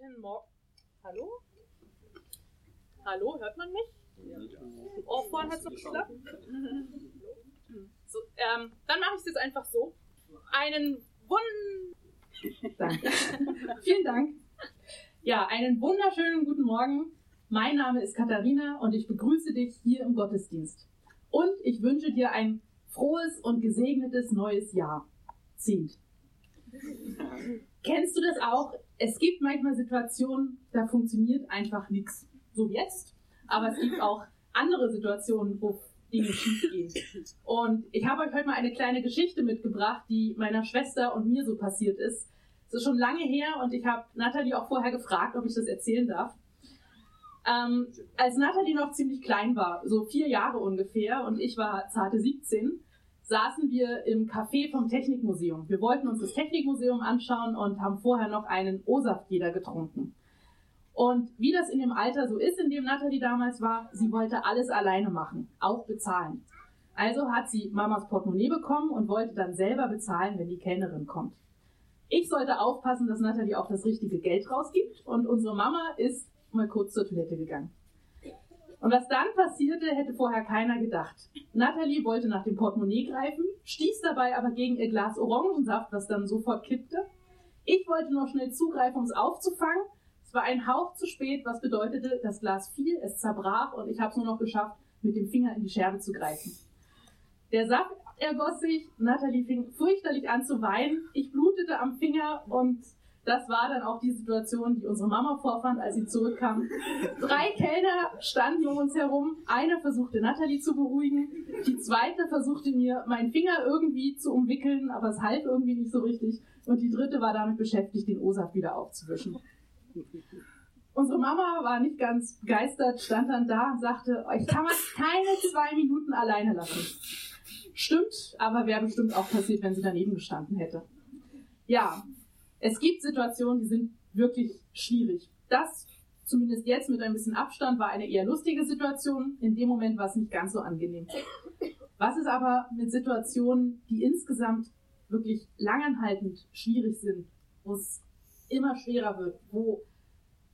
Guten Morgen. Hallo? Hallo, hört man mich? Oh, vorhin hat es noch geklappt. So, ähm, dann mache ich es jetzt einfach so. Einen Wund. Danke. Vielen Dank. Ja, einen wunderschönen guten Morgen. Mein Name ist Katharina und ich begrüße dich hier im Gottesdienst. Und ich wünsche dir ein frohes und gesegnetes neues Jahr. Zehnt. Kennst du das auch? Es gibt manchmal Situationen, da funktioniert einfach nichts. So jetzt. Aber es gibt auch andere Situationen, wo Dinge schief gehen. Und ich habe euch heute mal eine kleine Geschichte mitgebracht, die meiner Schwester und mir so passiert ist. Es ist schon lange her und ich habe Nathalie auch vorher gefragt, ob ich das erzählen darf. Ähm, als Nathalie noch ziemlich klein war, so vier Jahre ungefähr, und ich war zarte 17, saßen wir im Café vom Technikmuseum. Wir wollten uns das Technikmuseum anschauen und haben vorher noch einen O-Saft jeder getrunken. Und wie das in dem Alter so ist, in dem Nathalie damals war, sie wollte alles alleine machen, auch bezahlen. Also hat sie Mamas Portemonnaie bekommen und wollte dann selber bezahlen, wenn die Kellnerin kommt. Ich sollte aufpassen, dass Nathalie auch das richtige Geld rausgibt und unsere Mama ist mal kurz zur Toilette gegangen. Und was dann passierte, hätte vorher keiner gedacht. Nathalie wollte nach dem Portemonnaie greifen, stieß dabei aber gegen ihr Glas Orangensaft, was dann sofort kippte. Ich wollte noch schnell zugreifen, um es aufzufangen. Es war ein Hauch zu spät, was bedeutete, das Glas fiel, es zerbrach und ich habe es nur noch geschafft, mit dem Finger in die Scherbe zu greifen. Der Saft ergoss sich, Nathalie fing fürchterlich an zu weinen, ich blutete am Finger und das war dann auch die Situation, die unsere Mama vorfand, als sie zurückkam. Drei Kellner standen um uns herum. Einer versuchte Natalie zu beruhigen. Die zweite versuchte mir meinen Finger irgendwie zu umwickeln, aber es half irgendwie nicht so richtig. Und die dritte war damit beschäftigt, den O-Saft wieder aufzuwischen. Unsere Mama war nicht ganz begeistert, stand dann da und sagte, euch kann man keine zwei Minuten alleine lassen. Stimmt, aber wäre bestimmt auch passiert, wenn sie daneben gestanden hätte. Ja, es gibt Situationen, die sind wirklich schwierig. Das, zumindest jetzt mit ein bisschen Abstand, war eine eher lustige Situation. In dem Moment war es nicht ganz so angenehm. Was ist aber mit Situationen, die insgesamt wirklich langanhaltend schwierig sind, wo es immer schwerer wird, wo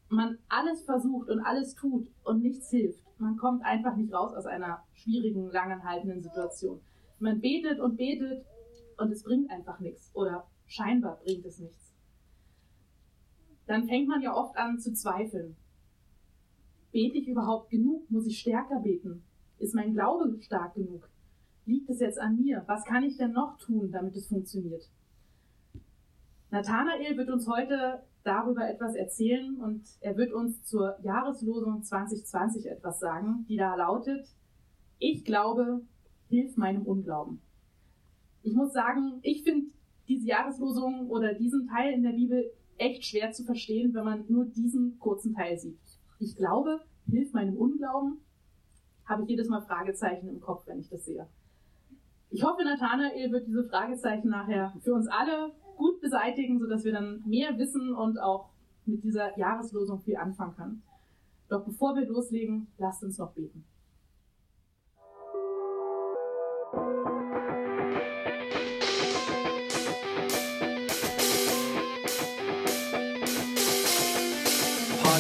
man alles versucht und alles tut und nichts hilft. Man kommt einfach nicht raus aus einer schwierigen, langanhaltenden Situation. Man betet und betet und es bringt einfach nichts oder scheinbar bringt es nichts dann fängt man ja oft an zu zweifeln. Bete ich überhaupt genug? Muss ich stärker beten? Ist mein Glaube stark genug? Liegt es jetzt an mir? Was kann ich denn noch tun, damit es funktioniert? Nathanael wird uns heute darüber etwas erzählen und er wird uns zur Jahreslosung 2020 etwas sagen, die da lautet, ich glaube, hilf meinem Unglauben. Ich muss sagen, ich finde diese Jahreslosung oder diesen Teil in der Bibel echt schwer zu verstehen, wenn man nur diesen kurzen Teil sieht. Ich glaube, hilft meinem Unglauben, habe ich jedes Mal Fragezeichen im Kopf, wenn ich das sehe. Ich hoffe, Nathanael wird diese Fragezeichen nachher für uns alle gut beseitigen, sodass wir dann mehr wissen und auch mit dieser Jahreslosung viel anfangen können. Doch bevor wir loslegen, lasst uns noch beten.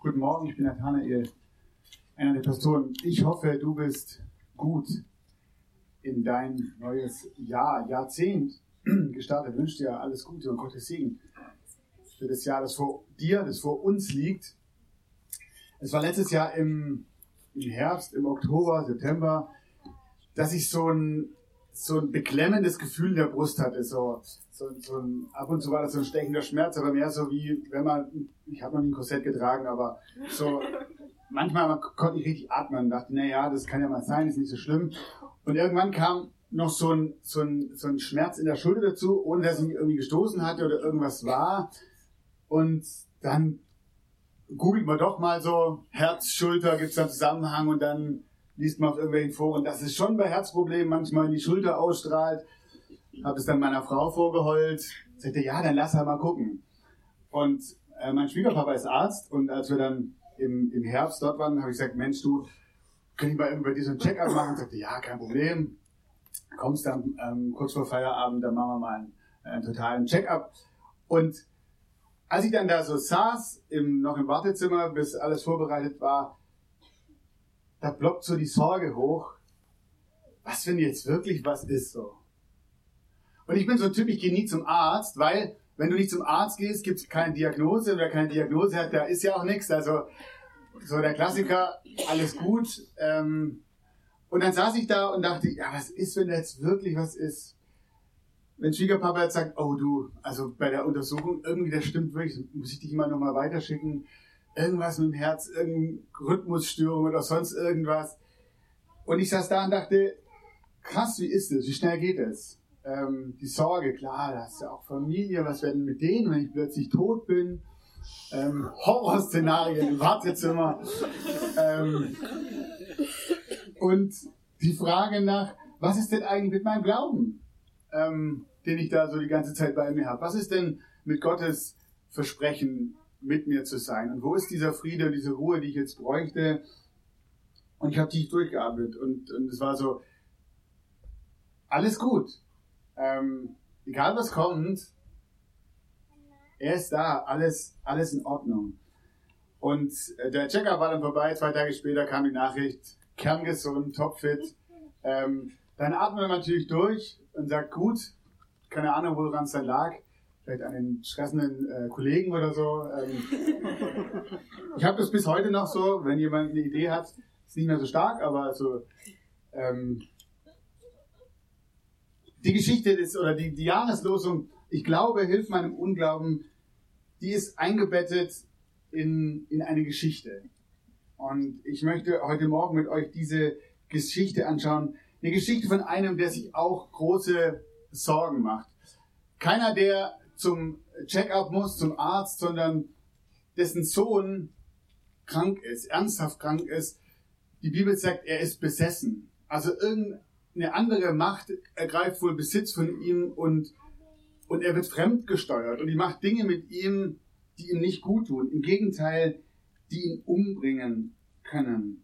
guten Morgen, ich bin Nathanael, einer der Pastoren. Ich hoffe, du bist gut in dein neues Jahr, Jahrzehnt gestartet. Ich wünsche dir alles Gute und Gottes Segen für das Jahr, das vor dir, das vor uns liegt. Es war letztes Jahr im, im Herbst, im Oktober, September, dass ich so ein so ein beklemmendes Gefühl in der Brust hatte. So, so, so ein, ab und zu war das so ein stechender Schmerz, aber mehr so wie, wenn man, ich habe noch nie ein Korsett getragen, aber so, manchmal konnte ich richtig atmen und dachte, na ja, das kann ja mal sein, ist nicht so schlimm. Und irgendwann kam noch so ein, so ein, so ein Schmerz in der Schulter dazu, ohne dass ich mich irgendwie gestoßen hatte oder irgendwas war. Und dann googelt man doch mal so Herz, Schulter, gibt es da einen Zusammenhang und dann liest man auf irgendwelchen Foren, dass es schon bei Herzproblemen manchmal in die Schulter ausstrahlt. Habe es dann meiner Frau vorgeheult. Sagte, ja, dann lass halt mal gucken. Und äh, mein Schwiegerpapa ist Arzt und als wir dann im, im Herbst dort waren, habe ich gesagt, Mensch, du, kann ich mal so einen Check-up machen? Und sagte, ja, kein Problem. Kommst dann ähm, kurz vor Feierabend, dann machen wir mal einen, einen totalen Check-up. Und als ich dann da so saß, im, noch im Wartezimmer, bis alles vorbereitet war, da ploppt so die Sorge hoch, was wenn jetzt wirklich was ist so. Und ich bin so ein Typ, ich gehe nie zum Arzt, weil wenn du nicht zum Arzt gehst, gibt es keine Diagnose. Wer keine Diagnose hat, da ist ja auch nichts. Also so der Klassiker, alles gut. Ähm, und dann saß ich da und dachte, ja, was ist, wenn da jetzt wirklich was ist? Wenn Schwiegerpapa jetzt sagt, oh du, also bei der Untersuchung, irgendwie das stimmt wirklich, muss ich dich mal nochmal weiterschicken. Irgendwas mit dem Herz, irgendeine Rhythmusstörung oder sonst irgendwas. Und ich saß da und dachte, krass, wie ist es? Wie schnell geht es? Ähm, die Sorge, klar, da hast du ja auch Familie, was werden mit denen, wenn ich plötzlich tot bin? Ähm, Horrorszenarien im Wartezimmer. Ähm, und die Frage nach, was ist denn eigentlich mit meinem Glauben, ähm, den ich da so die ganze Zeit bei mir habe? Was ist denn mit Gottes Versprechen, mit mir zu sein? Und wo ist dieser Friede und diese Ruhe, die ich jetzt bräuchte? Und ich habe tief durchgeatmet und, und es war so, alles gut. Ähm, egal was kommt, er ist da, alles, alles in Ordnung. Und äh, der Checker war dann vorbei, zwei Tage später kam die Nachricht, kerngesund, topfit. Ähm, dann atmet man natürlich durch und sagt, gut, keine Ahnung, woran es dann lag. Vielleicht an den stressenden äh, Kollegen oder so. Ähm, ich habe das bis heute noch so, wenn jemand eine Idee hat, ist nicht mehr so stark, aber so ähm, die Geschichte ist, oder die, die Jahreslosung, ich glaube, hilft meinem Unglauben, die ist eingebettet in, in eine Geschichte. Und ich möchte heute Morgen mit euch diese Geschichte anschauen. Eine Geschichte von einem, der sich auch große Sorgen macht. Keiner, der zum Check-up muss, zum Arzt, sondern dessen Sohn krank ist, ernsthaft krank ist. Die Bibel sagt, er ist besessen. Also irgendeine andere Macht ergreift wohl Besitz von ihm und, und er wird fremdgesteuert und die macht Dinge mit ihm, die ihm nicht gut tun. Im Gegenteil, die ihn umbringen können.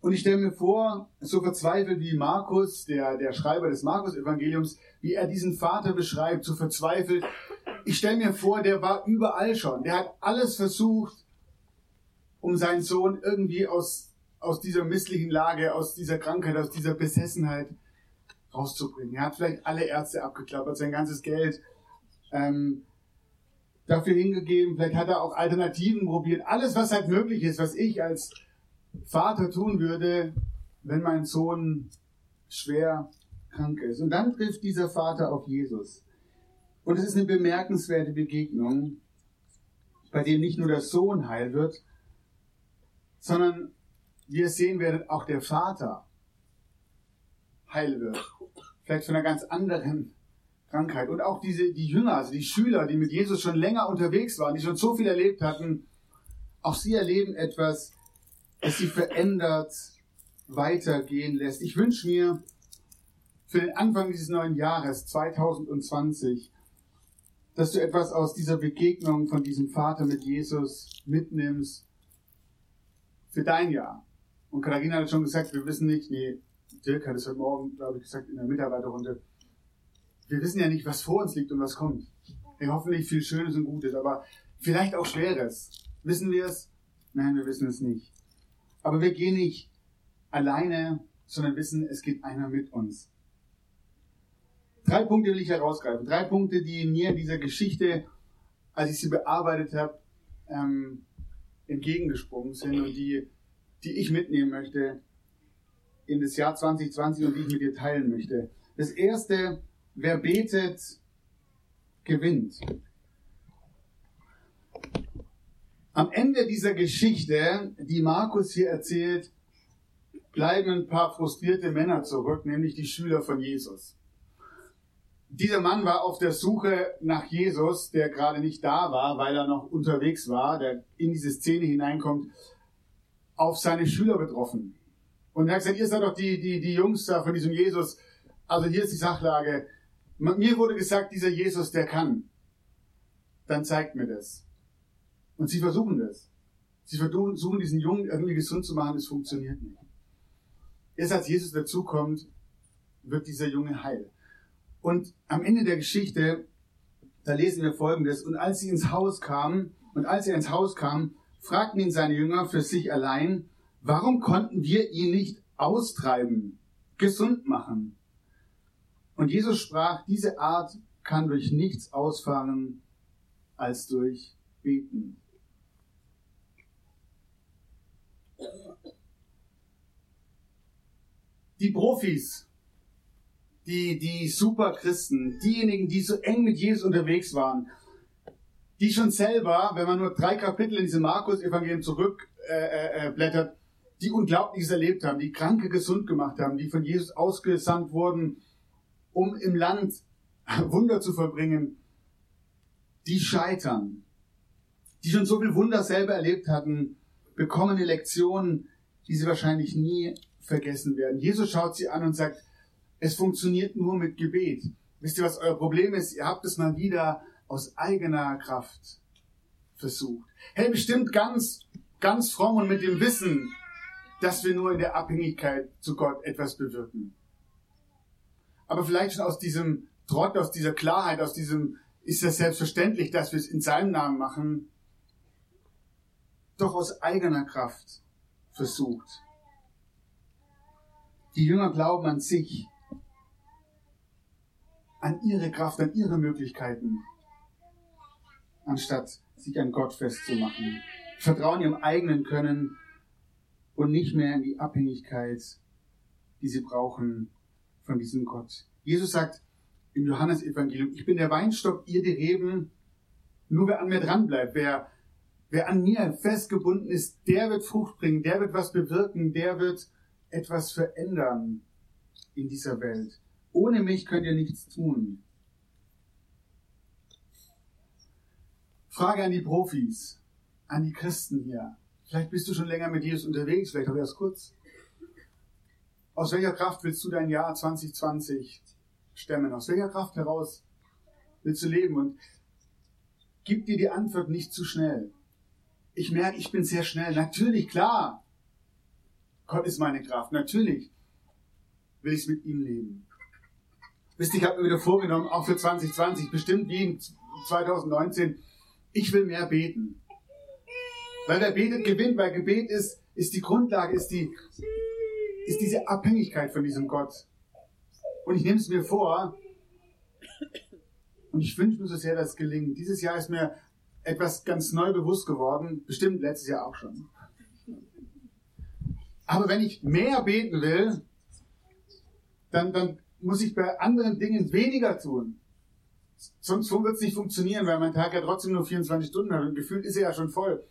Und ich stelle mir vor, so verzweifelt wie Markus, der, der Schreiber des Markus-Evangeliums, wie er diesen Vater beschreibt, so verzweifelt. Ich stelle mir vor, der war überall schon. Der hat alles versucht, um seinen Sohn irgendwie aus, aus dieser misslichen Lage, aus dieser Krankheit, aus dieser Besessenheit rauszubringen. Er hat vielleicht alle Ärzte abgeklappert, sein ganzes Geld. Ähm, dafür hingegeben. Vielleicht hat er auch Alternativen probiert. Alles, was halt möglich ist, was ich als Vater tun würde, wenn mein Sohn schwer krank ist. Und dann trifft dieser Vater auf Jesus. Und es ist eine bemerkenswerte Begegnung, bei dem nicht nur der Sohn heil wird, sondern wie ihr sehen werdet, auch der Vater heil wird. Vielleicht von einer ganz anderen Krankheit. Und auch diese, die Jünger, also die Schüler, die mit Jesus schon länger unterwegs waren, die schon so viel erlebt hatten, auch sie erleben etwas, das sie verändert weitergehen lässt. Ich wünsche mir für den Anfang dieses neuen Jahres 2020, dass du etwas aus dieser Begegnung von diesem Vater mit Jesus mitnimmst für dein Jahr. Und Katharina hat schon gesagt, wir wissen nicht, nee, Dirk hat es heute Morgen, glaube ich, gesagt, in der Mitarbeiterrunde, wir wissen ja nicht, was vor uns liegt und was kommt. Wir hoffentlich viel Schönes und Gutes, aber vielleicht auch Schweres. Wissen wir es? Nein, wir wissen es nicht. Aber wir gehen nicht alleine, sondern wissen, es geht einer mit uns. Drei Punkte will ich herausgreifen. Drei Punkte, die mir in dieser Geschichte, als ich sie bearbeitet habe, ähm, entgegengesprungen sind und die, die ich mitnehmen möchte in das Jahr 2020 und die ich mit dir teilen möchte. Das erste wer betet, gewinnt. Am Ende dieser Geschichte, die Markus hier erzählt, bleiben ein paar frustrierte Männer zurück, nämlich die Schüler von Jesus. dieser Mann war auf der Suche nach Jesus, der gerade nicht da war, weil er noch unterwegs war, der in diese Szene hineinkommt, auf seine Schüler betroffen. Und er hat gesagt, ihr seid doch die, die, die Jungs da von diesem Jesus. Also hier ist die Sachlage. Mir wurde gesagt, dieser Jesus, der kann. Dann zeigt mir das. Und sie versuchen das. Sie versuchen, diesen Jungen irgendwie gesund zu machen, es funktioniert nicht. Erst als Jesus dazukommt, wird dieser Junge heil. Und am Ende der Geschichte, da lesen wir Folgendes. Und als sie ins Haus kamen, und als er ins Haus kam, fragten ihn seine Jünger für sich allein, warum konnten wir ihn nicht austreiben, gesund machen? Und Jesus sprach, diese Art kann durch nichts ausfahren als durch Beten. Die Profis, die, die Superchristen, diejenigen, die so eng mit Jesus unterwegs waren, die schon selber, wenn man nur drei Kapitel in diesem Markus-Evangelium zurückblättert, äh, äh, äh die Unglaubliches erlebt haben, die Kranke gesund gemacht haben, die von Jesus ausgesandt wurden, um im Land Wunder zu verbringen, die scheitern. Die schon so viel Wunder selber erlebt hatten, bekommen eine Lektion, die sie wahrscheinlich nie vergessen werden. Jesus schaut sie an und sagt, es funktioniert nur mit Gebet. Wisst ihr, was euer Problem ist? Ihr habt es mal wieder aus eigener Kraft versucht. Hey, bestimmt ganz, ganz fromm und mit dem Wissen, dass wir nur in der Abhängigkeit zu Gott etwas bewirken. Aber vielleicht schon aus diesem Trott, aus dieser Klarheit, aus diesem, ist das selbstverständlich, dass wir es in seinem Namen machen, doch aus eigener Kraft versucht. Die Jünger glauben an sich, an ihre Kraft, an ihre Möglichkeiten, anstatt sich an Gott festzumachen. Vertrauen ihrem eigenen Können und nicht mehr in die Abhängigkeit, die sie brauchen von diesem Gott. Jesus sagt im Johannesevangelium, ich bin der Weinstock, ihr die Reben, nur wer an mir dran bleibt, wer, wer an mir festgebunden ist, der wird Frucht bringen, der wird was bewirken, der wird etwas verändern in dieser Welt. Ohne mich könnt ihr nichts tun. Frage an die Profis, an die Christen hier. Vielleicht bist du schon länger mit Jesus unterwegs, vielleicht auch erst kurz. Aus welcher Kraft willst du dein Jahr 2020 stemmen? Aus welcher Kraft heraus willst du leben? Und gib dir die Antwort nicht zu schnell. Ich merke, ich bin sehr schnell. Natürlich, klar. Gott ist meine Kraft. Natürlich will ich mit ihm leben. Wisst ihr, ich habe mir wieder vorgenommen, auch für 2020, bestimmt wie in 2019, ich will mehr beten. Weil wer betet, gewinnt, weil Gebet ist, ist die Grundlage, ist die, ist diese Abhängigkeit von diesem Gott. Und ich nehme es mir vor, und ich wünsche mir so sehr, dass es gelingt. Dieses Jahr ist mir etwas ganz neu bewusst geworden, bestimmt letztes Jahr auch schon. Aber wenn ich mehr beten will, dann, dann muss ich bei anderen Dingen weniger tun. Sonst wird es nicht funktionieren, weil mein Tag ja trotzdem nur 24 Stunden hat und gefühlt ist er ja schon voll.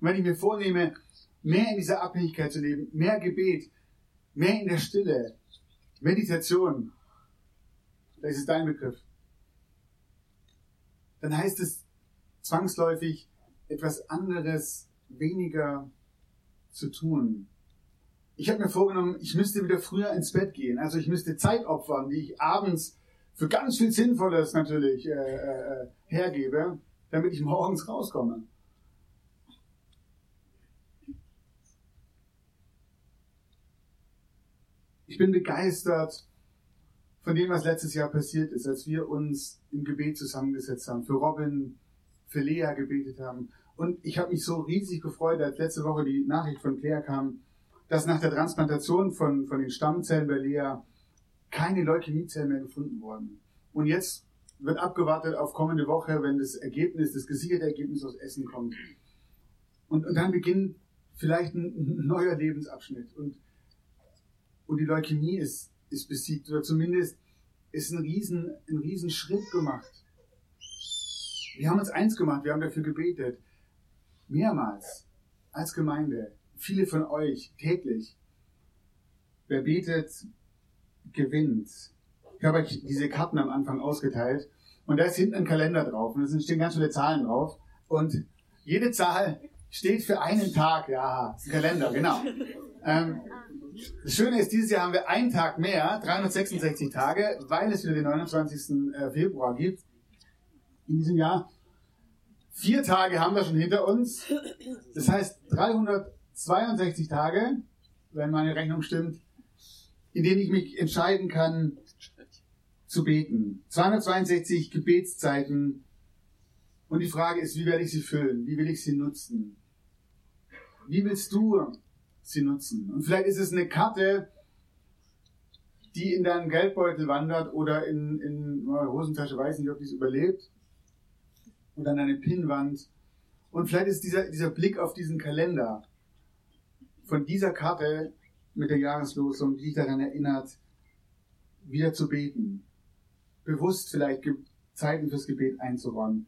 Und wenn ich mir vornehme, mehr in dieser Abhängigkeit zu leben, mehr Gebet, mehr in der Stille, Meditation, das ist dein Begriff, dann heißt es zwangsläufig etwas anderes, weniger zu tun. Ich habe mir vorgenommen, ich müsste wieder früher ins Bett gehen. Also ich müsste Zeit opfern, die ich abends für ganz viel Sinnvolles natürlich äh, äh, hergebe, damit ich morgens rauskomme. Ich bin begeistert von dem, was letztes Jahr passiert ist, als wir uns im Gebet zusammengesetzt haben, für Robin, für Lea gebetet haben. Und ich habe mich so riesig gefreut, als letzte Woche die Nachricht von Claire kam, dass nach der Transplantation von, von den Stammzellen bei Lea keine Leukämiezellen mehr gefunden wurden. Und jetzt wird abgewartet auf kommende Woche, wenn das Ergebnis, das gesicherte Ergebnis aus Essen kommt. Und, und dann beginnt vielleicht ein, neuer Lebensabschnitt. Und, und die Leukämie ist, ist besiegt, oder zumindest ist ein riesen, ein riesen Schritt gemacht. Wir haben uns eins gemacht, wir haben dafür gebetet. Mehrmals als Gemeinde viele von euch täglich. Wer betet, gewinnt. Ich habe euch diese Karten am Anfang ausgeteilt und da ist hinten ein Kalender drauf und da stehen ganz viele Zahlen drauf und jede Zahl steht für einen Tag. Ja, Kalender, genau. Ähm, das Schöne ist, dieses Jahr haben wir einen Tag mehr, 366 Tage, weil es wieder den 29. äh, Februar gibt. In diesem Jahr. Vier Tage haben wir schon hinter uns. Das heißt 362 Tage, wenn meine Rechnung stimmt, in denen ich mich entscheiden kann, zu beten. 262 Gebetszeiten. Und die Frage ist, wie werde ich sie füllen? Wie will ich sie nutzen? Wie willst du sie nutzen? Und vielleicht ist es eine Karte, die in deinen Geldbeutel wandert oder in, in oh, Hosentasche, weiß nicht, ob die es überlebt. Oder an eine Pinnwand. Und vielleicht ist dieser, dieser Blick auf diesen Kalender von dieser Karte mit der Jahreslosung, die dich daran erinnert, wieder zu beten. Bewusst vielleicht Zeiten fürs Gebet einzuräumen.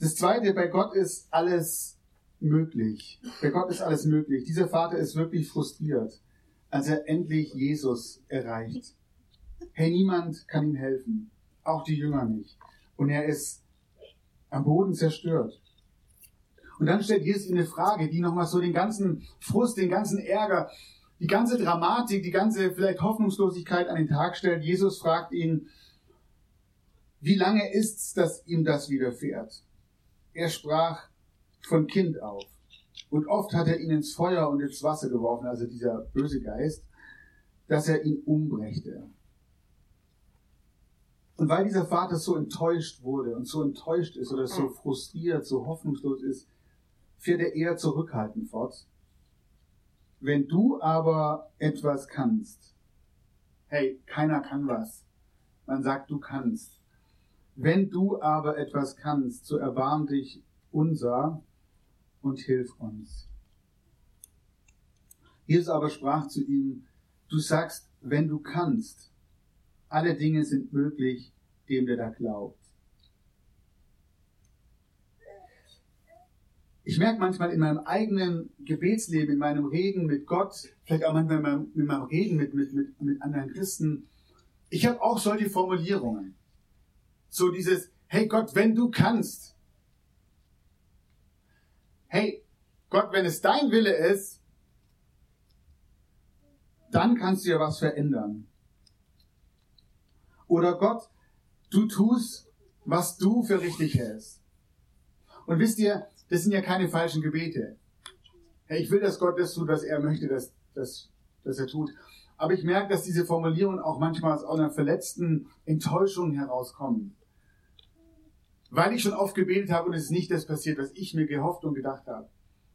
Das zweite, bei Gott ist alles möglich. Bei Gott ist alles möglich. Dieser Vater ist wirklich frustriert, als er endlich Jesus erreicht. Hey, niemand kann ihm helfen. Auch die Jünger nicht. Und er ist am Boden zerstört. Und dann stellt Jesus ihm eine Frage, die nochmal so den ganzen Frust, den ganzen Ärger, die ganze Dramatik, die ganze vielleicht Hoffnungslosigkeit an den Tag stellt. Jesus fragt ihn, wie lange ist's, dass ihm das widerfährt? Er sprach von Kind auf. Und oft hat er ihn ins Feuer und ins Wasser geworfen, also dieser böse Geist, dass er ihn umbrächte. Und weil dieser Vater so enttäuscht wurde und so enttäuscht ist oder so frustriert, so hoffnungslos ist, fährt er eher zurückhaltend fort. Wenn du aber etwas kannst, hey, keiner kann was. Man sagt, du kannst. Wenn du aber etwas kannst, so erbarm dich unser und hilf uns. Jesus aber sprach zu ihm, du sagst, wenn du kannst, alle Dinge sind möglich dem, der da glaubt. Ich merke manchmal in meinem eigenen Gebetsleben, in meinem Reden mit Gott, vielleicht auch manchmal in meinem, in meinem Reden mit, mit, mit, mit anderen Christen, ich habe auch solche Formulierungen. So dieses, hey Gott, wenn du kannst. Hey, Gott, wenn es dein Wille ist, dann kannst du ja was verändern. Oder Gott, du tust, was du für richtig hältst. Und wisst ihr, das sind ja keine falschen Gebete. Hey, ich will, dass Gott das tut, was er möchte, dass, dass, dass er tut. Aber ich merke, dass diese Formulierungen auch manchmal aus einer verletzten Enttäuschung herauskommen weil ich schon oft gebetet habe und es ist nicht das passiert, was ich mir gehofft und gedacht habe.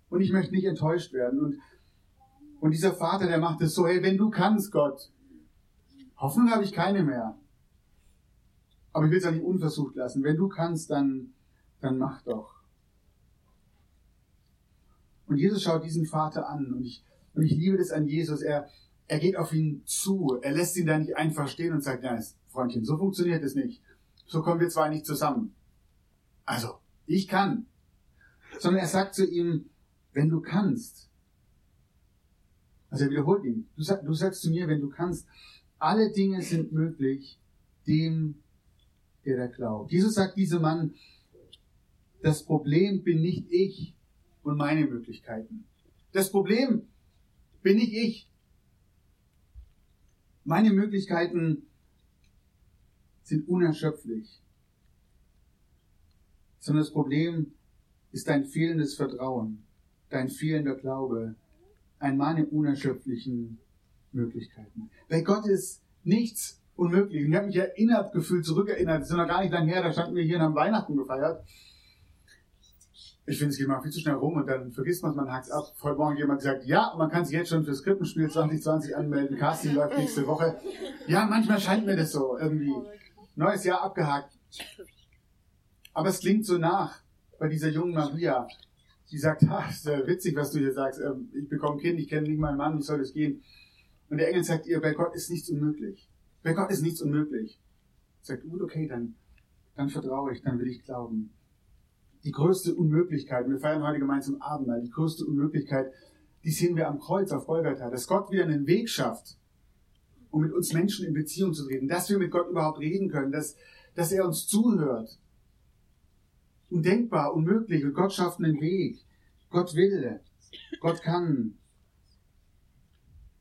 Und ich möchte nicht enttäuscht werden. Und, und dieser Vater, der macht es so, hey, wenn du kannst, Gott, Hoffnung habe ich keine mehr. Aber ich will es auch nicht unversucht lassen. Wenn du kannst, dann, dann mach doch. Und Jesus schaut diesen Vater an und ich, und ich liebe das an Jesus. Er, er geht auf ihn zu. Er lässt ihn da nicht einfach stehen und sagt, ja, Freundchen, so funktioniert es nicht. So kommen wir zwar nicht zusammen. Also, ich kann. Sondern er sagt zu ihm, wenn du kannst. Also er wiederholt ihn. Du, du sagst zu mir, wenn du kannst, alle Dinge sind möglich dem, der da glaubt. Jesus sagt diesem Mann, das Problem bin nicht ich und meine Möglichkeiten. Das Problem bin nicht ich. Meine Möglichkeiten sind unerschöpflich sondern das Problem ist dein fehlendes Vertrauen, dein fehlender Glaube an meine unerschöpflichen Möglichkeiten. Bei Gott ist nichts unmöglich. Und ich habe mich erinnert, gefühlt zurückerinnert, das ist noch gar nicht lange her, da standen wir hier und haben Weihnachten gefeiert. Ich finde, es geht mal viel zu schnell rum und dann vergisst man es, man hakt es ab. Heute Morgen jemand gesagt, ja, man kann sich jetzt schon fürs Krippenspiel 2020 anmelden, Casting läuft nächste Woche. Ja, manchmal scheint mir das so irgendwie. Neues Jahr abgehakt. Aber es klingt so nach bei dieser jungen Maria. Die sagt, ha, ist ja witzig, was du hier sagst. Ähm, ich bekomme ein Kind, ich kenne nicht meinen Mann, wie soll das gehen? Und der Engel sagt ihr, bei Gott ist nichts unmöglich. Bei Gott ist nichts unmöglich. Sagt, gut, okay, dann, dann vertraue ich, dann will ich glauben. Die größte Unmöglichkeit, wir feiern heute gemeinsam Abendmahl, die größte Unmöglichkeit, die sehen wir am Kreuz auf Golgatha, dass Gott wieder einen Weg schafft, um mit uns Menschen in Beziehung zu treten, dass wir mit Gott überhaupt reden können, dass, dass er uns zuhört. Undenkbar, unmöglich und Gott schafft einen Weg. Gott will, Gott kann.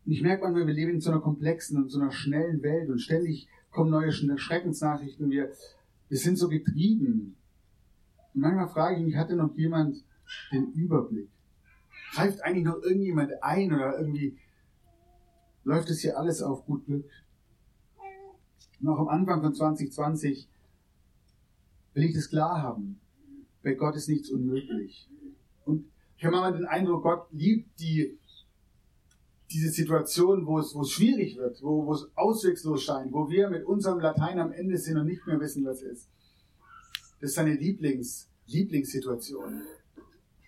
Und ich merke manchmal, wir leben in so einer komplexen und so einer schnellen Welt und ständig kommen neue Schreckensnachrichten. Wir, wir sind so getrieben. Und manchmal frage ich mich, hatte noch jemand den Überblick? Greift eigentlich noch irgendjemand ein oder irgendwie läuft es hier alles auf gut Glück? Noch am Anfang von 2020 will ich das klar haben. Bei Gott ist nichts unmöglich. Und ich habe manchmal den Eindruck, Gott liebt die, diese Situation, wo es, wo es schwierig wird, wo, wo es auswegslos scheint, wo wir mit unserem Latein am Ende sind und nicht mehr wissen, was ist. Das ist seine Lieblings, Lieblingssituation.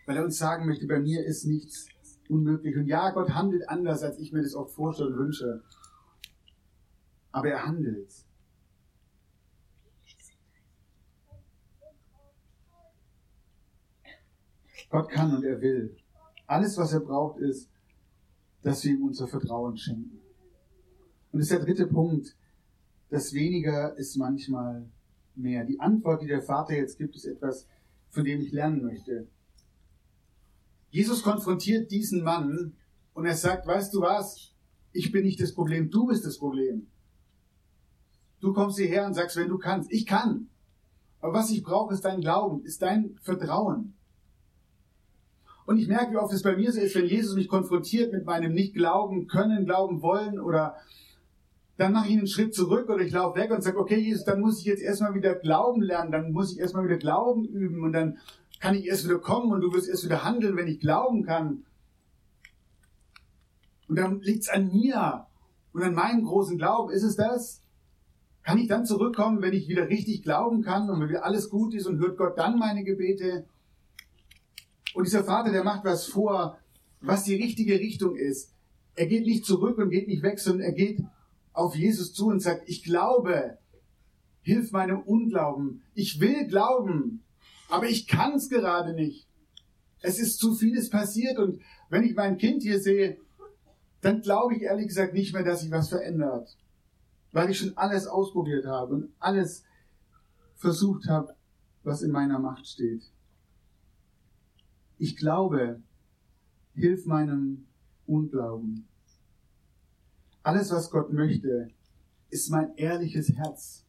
Weil er uns sagen möchte, bei mir ist nichts unmöglich. Und ja, Gott handelt anders, als ich mir das oft vorstelle und wünsche. Aber er handelt. Gott kann und er will. Alles, was er braucht, ist, dass wir ihm unser Vertrauen schenken. Und das ist der dritte Punkt. Das weniger ist manchmal mehr. Die Antwort, die der Vater jetzt gibt, ist etwas, von dem ich lernen möchte. Jesus konfrontiert diesen Mann und er sagt, weißt du was? Ich bin nicht das Problem, du bist das Problem. Du kommst hierher und sagst, wenn du kannst. Ich kann. Aber was ich brauche, ist dein Glauben, ist dein Vertrauen. Und ich merke, wie oft es bei mir so ist, wenn Jesus mich konfrontiert mit meinem nicht glauben können, glauben wollen oder dann mache ich einen Schritt zurück oder ich laufe weg und sage, okay, Jesus, dann muss ich jetzt erstmal wieder glauben lernen, dann muss ich erstmal wieder Glauben üben und dann kann ich erst wieder kommen und du wirst erst wieder handeln, wenn ich glauben kann. Und dann liegt es an mir und an meinem großen Glauben. Ist es das? Kann ich dann zurückkommen, wenn ich wieder richtig glauben kann und wenn wieder alles gut ist und hört Gott dann meine Gebete? Und dieser Vater, der macht was vor, was die richtige Richtung ist. Er geht nicht zurück und geht nicht weg, sondern er geht auf Jesus zu und sagt, ich glaube, hilf meinem Unglauben. Ich will glauben, aber ich kann es gerade nicht. Es ist zu vieles passiert und wenn ich mein Kind hier sehe, dann glaube ich ehrlich gesagt nicht mehr, dass sich was verändert. Weil ich schon alles ausprobiert habe und alles versucht habe, was in meiner Macht steht. Ich glaube, hilf meinem Unglauben. Alles, was Gott möchte, ist mein ehrliches Herz.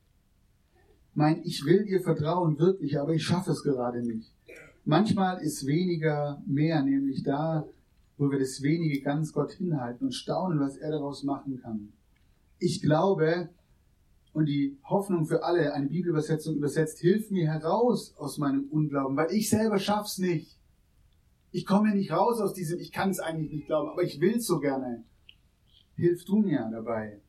Mein Ich will dir vertrauen wirklich, aber ich schaffe es gerade nicht. Manchmal ist weniger mehr, nämlich da, wo wir das wenige ganz Gott hinhalten und staunen, was er daraus machen kann. Ich glaube, und die Hoffnung für alle, eine Bibelübersetzung übersetzt, hilf mir heraus aus meinem Unglauben, weil ich selber schaff's nicht. Ich komme nicht raus aus diesem, ich kann es eigentlich nicht glauben, aber ich will es so gerne. Hilf du mir dabei.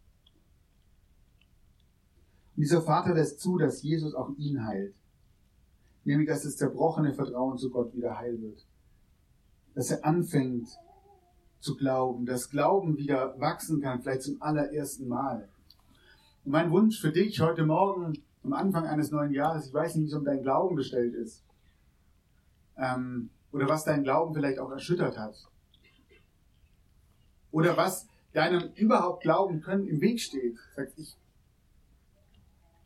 Und dieser Vater lässt zu, dass Jesus auch ihn heilt. Nämlich, dass das zerbrochene Vertrauen zu Gott wieder heil wird. Dass er anfängt zu glauben, dass Glauben wieder wachsen kann, vielleicht zum allerersten Mal. Und mein Wunsch für dich heute Morgen, am Anfang eines neuen Jahres, ich weiß nicht, wie es um dein Glauben bestellt ist, ähm, oder was dein Glauben vielleicht auch erschüttert hat. Oder was deinem überhaupt Glauben können im Weg steht. Sagst, ich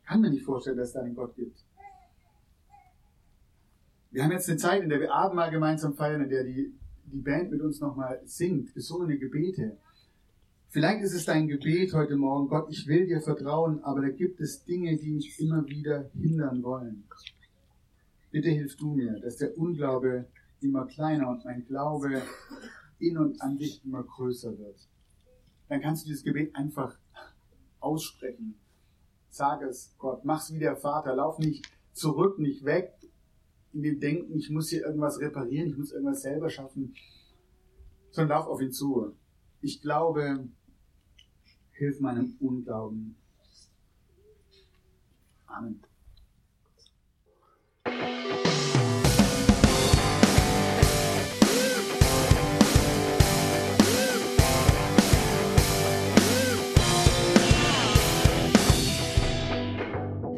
kann mir nicht vorstellen, dass es da einen Gott gibt. Wir haben jetzt eine Zeit, in der wir Abendmahl gemeinsam feiern, in der die, die Band mit uns nochmal singt, gesungene Gebete. Vielleicht ist es dein Gebet heute Morgen, Gott, ich will dir vertrauen, aber da gibt es Dinge, die mich immer wieder hindern wollen. Bitte hilf du mir, dass der Unglaube immer kleiner und mein Glaube in und an dich immer größer wird. Dann kannst du dieses Gebet einfach aussprechen. Sag es Gott, mach's wie der Vater, lauf nicht zurück, nicht weg, in dem Denken, ich muss hier irgendwas reparieren, ich muss irgendwas selber schaffen, sondern lauf auf ihn zu. Ich glaube, hilf meinem Unglauben. Amen.